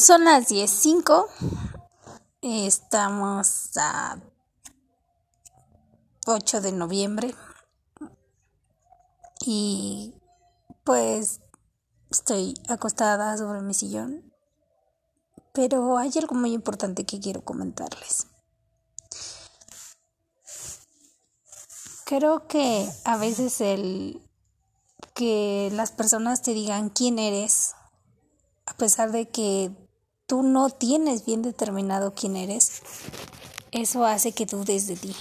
Son las 10.05. Estamos a 8 de noviembre. Y pues estoy acostada sobre mi sillón. Pero hay algo muy importante que quiero comentarles. Creo que a veces el que las personas te digan quién eres a pesar de que tú no tienes bien determinado quién eres, eso hace que dudes de ti.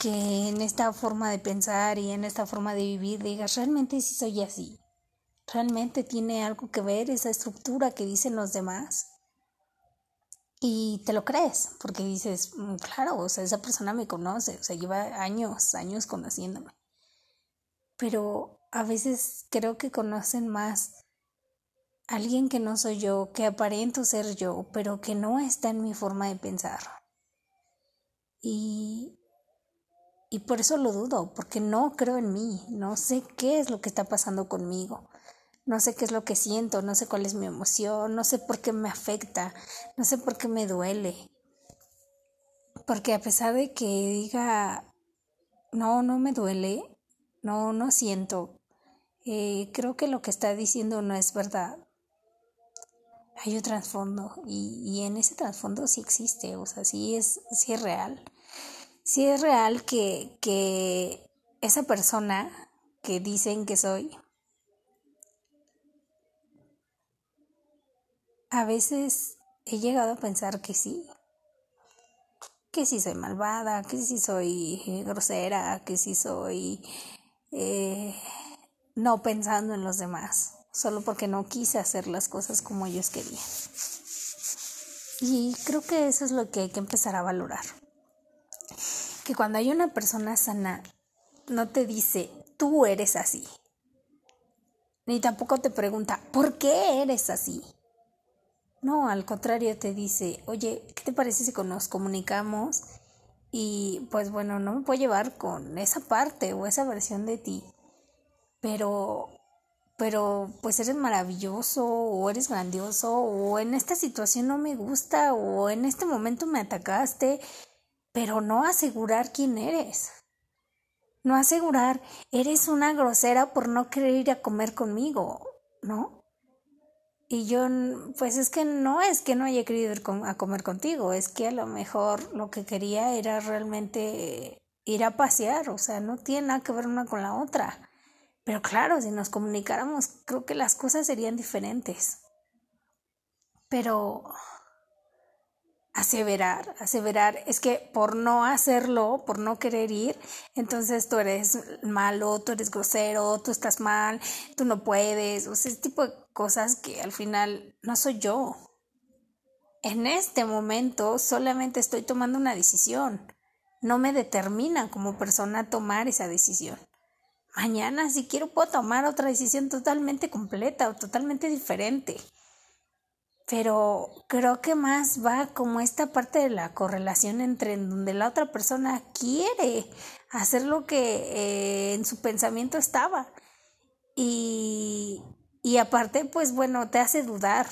Que en esta forma de pensar y en esta forma de vivir digas, realmente sí soy así. Realmente tiene algo que ver esa estructura que dicen los demás. Y te lo crees, porque dices, mm, claro, o sea, esa persona me conoce, o sea, lleva años, años conociéndome. Pero a veces creo que conocen más alguien que no soy yo, que aparento ser yo, pero que no está en mi forma de pensar. Y, y por eso lo dudo, porque no creo en mí, no sé qué es lo que está pasando conmigo, no sé qué es lo que siento, no sé cuál es mi emoción, no sé por qué me afecta, no sé por qué me duele. Porque a pesar de que diga, no, no me duele, no, no siento, eh, creo que lo que está diciendo no es verdad hay un trasfondo y, y, en ese trasfondo sí existe, o sea, sí es, sí es real. Sí es real que, que esa persona que dicen que soy, a veces he llegado a pensar que sí, que sí soy malvada, que sí soy eh, grosera, que sí soy eh, no pensando en los demás solo porque no quise hacer las cosas como ellos querían. Y creo que eso es lo que hay que empezar a valorar. Que cuando hay una persona sana, no te dice, tú eres así. Ni tampoco te pregunta, ¿por qué eres así? No, al contrario, te dice, oye, ¿qué te parece si nos comunicamos? Y pues bueno, no me puedo llevar con esa parte o esa versión de ti, pero pero pues eres maravilloso o eres grandioso o en esta situación no me gusta o en este momento me atacaste, pero no asegurar quién eres. No asegurar, eres una grosera por no querer ir a comer conmigo, ¿no? Y yo, pues es que no es que no haya querido ir a comer contigo, es que a lo mejor lo que quería era realmente ir a pasear, o sea, no tiene nada que ver una con la otra. Pero claro, si nos comunicáramos, creo que las cosas serían diferentes. Pero aseverar, aseverar, es que por no hacerlo, por no querer ir, entonces tú eres malo, tú eres grosero, tú estás mal, tú no puedes, o sea, ese tipo de cosas que al final no soy yo. En este momento solamente estoy tomando una decisión, no me determina como persona tomar esa decisión mañana si quiero puedo tomar otra decisión totalmente completa o totalmente diferente. Pero creo que más va como esta parte de la correlación entre en donde la otra persona quiere hacer lo que eh, en su pensamiento estaba. Y, y aparte, pues bueno, te hace dudar,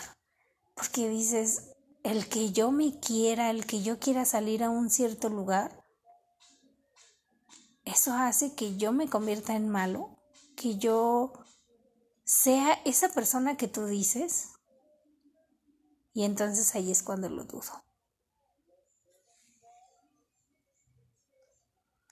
porque dices, el que yo me quiera, el que yo quiera salir a un cierto lugar, eso hace que yo me convierta en malo, que yo sea esa persona que tú dices. Y entonces ahí es cuando lo dudo.